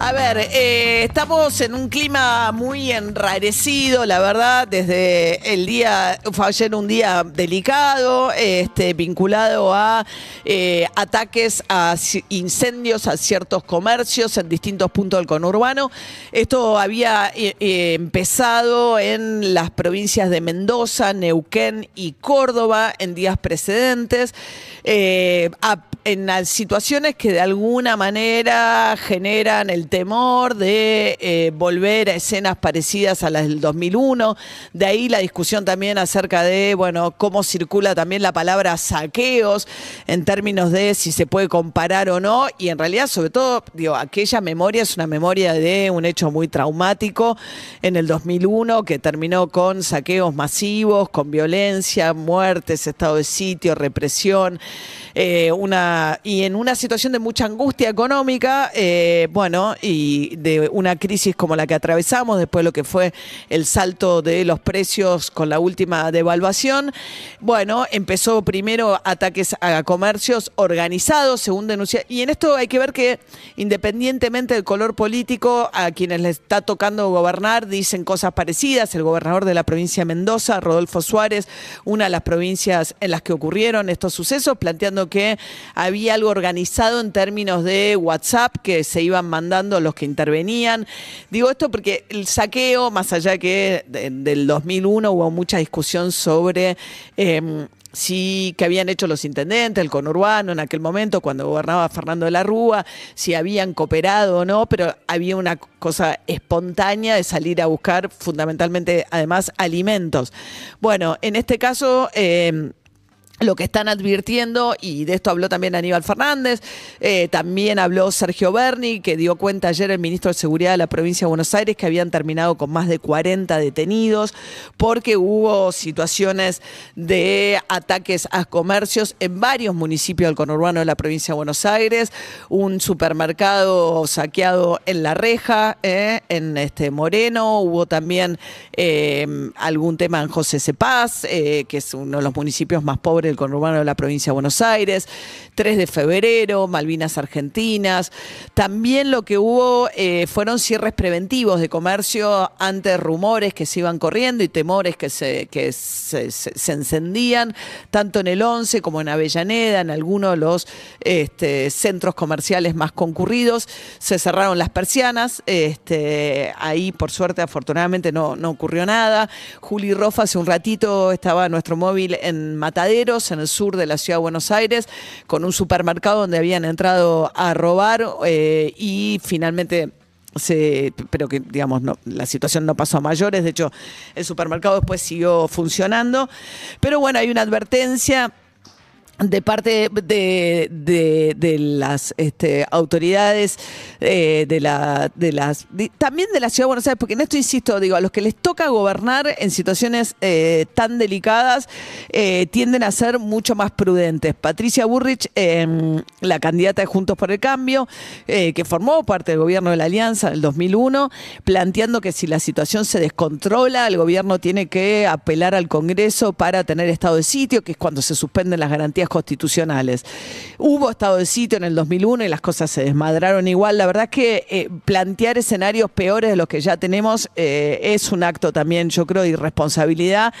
A ver, eh, estamos en un clima muy enrarecido, la verdad, desde el día, fue ayer un día delicado, este, vinculado a eh, ataques a incendios a ciertos comercios en distintos puntos del conurbano. Esto había eh, empezado en las provincias de Mendoza, Neuquén y Córdoba en días precedentes. en situaciones que de alguna manera generan el temor de eh, volver a escenas parecidas a las del 2001. De ahí la discusión también acerca de, bueno, cómo circula también la palabra saqueos en términos de si se puede comparar o no. Y en realidad, sobre todo, digo, aquella memoria es una memoria de un hecho muy traumático en el 2001 que terminó con saqueos masivos, con violencia, muertes, estado de sitio, represión eh, una, y en una situación de mucha angustia económica, eh, bueno, y de una crisis como la que atravesamos después de lo que fue el salto de los precios con la última devaluación, bueno, empezó primero ataques a comercios organizados, según denuncia, y en esto hay que ver que independientemente del color político, a quienes les está tocando gobernar dicen cosas parecidas, el gobernador de la provincia de Mendoza, Rodolfo Suárez, una de las provincias en las que ocurrieron estos sucesos, planteando que había algo organizado en términos de WhatsApp que se iban mandando los que intervenían. Digo esto porque el saqueo, más allá que de- del 2001 hubo mucha discusión sobre... em, si que habían hecho los intendentes, el conurbano en aquel momento, cuando gobernaba Fernando de la Rúa, si habían cooperado o no, pero había una cosa espontánea de salir a buscar fundamentalmente, además, alimentos. Bueno, en este caso... em, lo que están advirtiendo, y de esto habló también Aníbal Fernández, eh, también habló Sergio Berni, que dio cuenta ayer el ministro de Seguridad de la provincia de Buenos Aires que habían terminado con más de 40 detenidos porque hubo situaciones de ataques a comercios en varios municipios del conurbano de la provincia de Buenos Aires, un supermercado saqueado en La Reja, eh, en este Moreno, hubo también eh, algún tema en José Cepaz, que es uno de los municipios más pobres del conurbano de la provincia de Buenos Aires, 3 de febrero, Malvinas Argentinas. También lo que hubo eh, fueron cierres preventivos de comercio ante rumores que se iban corriendo y temores que se, que se, encendían, tanto en el 11 como en Avellaneda, en algunos de los este, centros comerciales más concurridos. Se cerraron las persianas, este, ahí por suerte afortunadamente no, no ocurrió nada. Juli Rofa hace un ratito estaba nuestro móvil en En el sur de la ciudad de Buenos Aires, con un supermercado donde habían entrado a robar eh, y finalmente se, pero que digamos no, la situación no pasó a mayores, de hecho el supermercado después siguió funcionando, pero bueno, hay una advertencia de parte de, las este, autoridades eh, de la las también de la ciudad de Buenos Aires porque en esto insisto digo a los que les toca gobernar en situaciones eh, tan delicadas eh, tienden a ser mucho más prudentes. Patricia Burrich la candidata de Juntos por el Cambio que formó parte del gobierno de la Alianza en el 2001 planteando que si la situación se descontrola el gobierno tiene que apelar al Congreso para tener estado de sitio que es cuando se suspenden las garantías constitucionales. Hubo estado de sitio en el 2001 y las cosas se desmadraron igual. La verdad es que eh, plantear escenarios peores de los que ya tenemos eh, es un acto también, yo creo, de irresponsabilidad.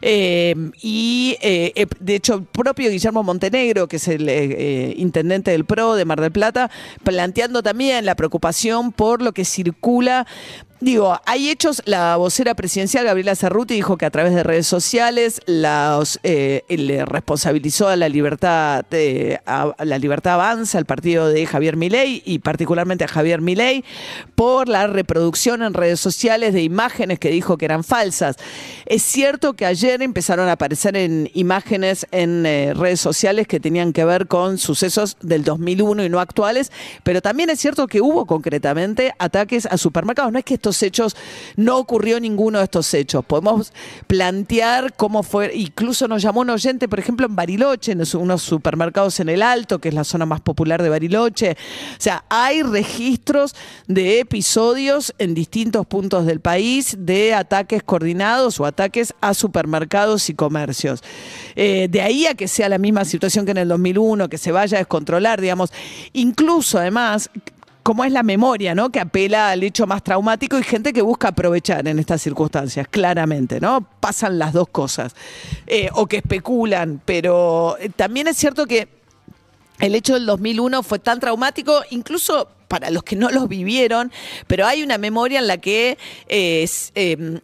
Eh, y de hecho, el propio Guillermo Montenegro, que es el intendente del PRO de Mar del Plata, planteando también la preocupación por lo que circula Digo, hay hechos, la vocera presidencial Gabriela Cerruti dijo que a través de redes sociales eh, le responsabilizó a la libertad de, a la libertad avanza, al partido de Javier Milei y particularmente a Javier Milei por la reproducción en redes sociales de imágenes que dijo que eran falsas. Es cierto que ayer empezaron a aparecer en imágenes en eh, redes sociales que tenían que ver con sucesos del 2001 y no actuales, pero también es cierto que hubo concretamente ataques a supermercados. No es que esto hechos no ocurrió ninguno de estos hechos. Podemos plantear cómo fue, incluso nos llamó un oyente, por ejemplo, en Bariloche, en unos supermercados en el Alto, que es la zona más popular de Bariloche. O sea, hay registros de episodios en distintos puntos del país de ataques coordinados o ataques a supermercados y comercios. Eh, de ahí a que sea la misma situación que en el 2001, que se vaya a descontrolar, digamos. Incluso, además, como es la memoria, ¿no? Que apela al hecho más traumático y gente que busca aprovechar en estas circunstancias, claramente, ¿no? Pasan las dos cosas. Eh, o que especulan, pero eh, también es cierto que el hecho del 2001 fue tan traumático, incluso para los que no lo vivieron, pero hay una memoria en la que em,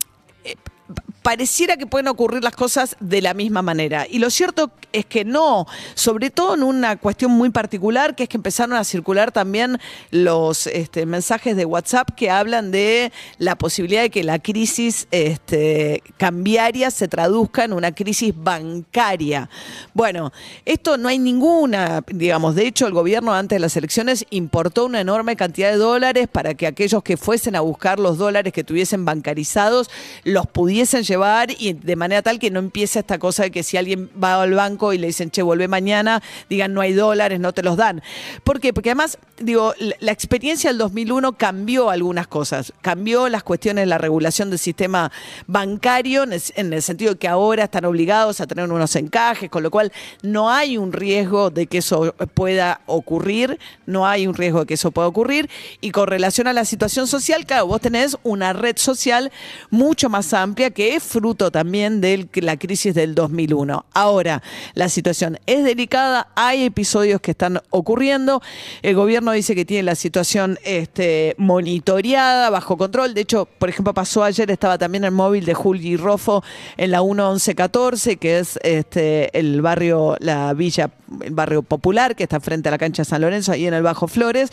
pareciera que pueden ocurrir las cosas de la misma manera. Y lo cierto es que no, sobre todo en una cuestión muy particular, que es que empezaron a circular también los este, mensajes de WhatsApp que hablan de la posibilidad de que la crisis este, cambiaria se traduzca en una crisis bancaria. Bueno, esto no hay ninguna, digamos, de hecho el gobierno antes de las elecciones importó una enorme cantidad de dólares para que aquellos que fuesen a buscar los dólares que tuviesen bancarizados los pudiesen llevar y de manera tal que no empiece esta cosa de que si alguien va al banco y le dicen, che, vuelve mañana, digan, no hay dólares, no te los dan. ¿Por qué? Porque además, digo, la experiencia del 2001 cambió algunas cosas. Cambió las cuestiones de la regulación del sistema bancario en el sentido de que ahora están obligados a tener unos encajes, con lo cual no hay un riesgo de que eso pueda ocurrir, no hay un riesgo de que eso pueda ocurrir. Y con relación a la situación social, claro, vos tenés una red social mucho más amplia que es fruto también de la crisis del 2001. Ahora, la situación es delicada, hay episodios que están ocurriendo, el gobierno dice que tiene la situación este, monitoreada, bajo control, de hecho, por ejemplo, pasó ayer, estaba también el móvil de Juli Rofo en la 1114, que es este, el barrio, la villa, el barrio popular, que está frente a la cancha de San Lorenzo, ahí en el Bajo Flores,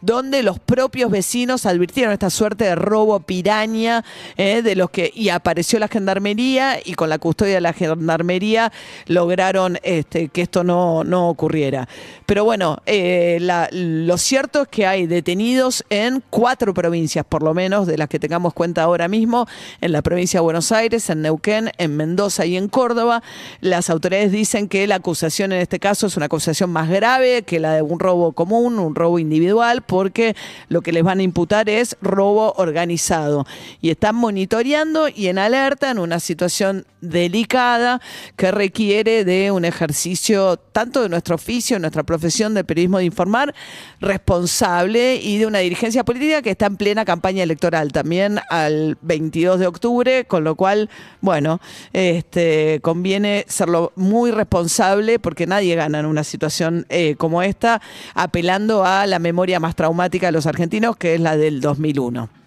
donde los propios vecinos advirtieron esta suerte de robo piraña eh, de los que, y apareció la gendarmería y con la custodia de la gendarmería lograron este, que esto no, no ocurriera. Pero bueno, eh, lo cierto es que hay detenidos en cuatro provincias, por lo menos, de las que tengamos cuenta ahora mismo, en la provincia de Buenos Aires, en Neuquén, en Mendoza y en Córdoba. Las autoridades dicen que la acusación en este caso es una acusación más grave que la de un robo común, un robo individual, porque lo que les van a imputar es robo organizado. Y están monitoreando y en alerta en una situación delicada que requiere de un ejercicio tanto de nuestro oficio, nuestra profesión de periodismo de informar, responsable y de una dirigencia política que está en plena campaña electoral también al 22 de octubre, con lo cual, bueno, este, conviene serlo muy responsable porque nadie gana en una situación eh, como esta, apelando a la memoria más traumática de los argentinos, que es la del 2001.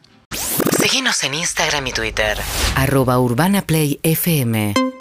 Síguenos en Instagram y Twitter. Arroba Urbana Play FM.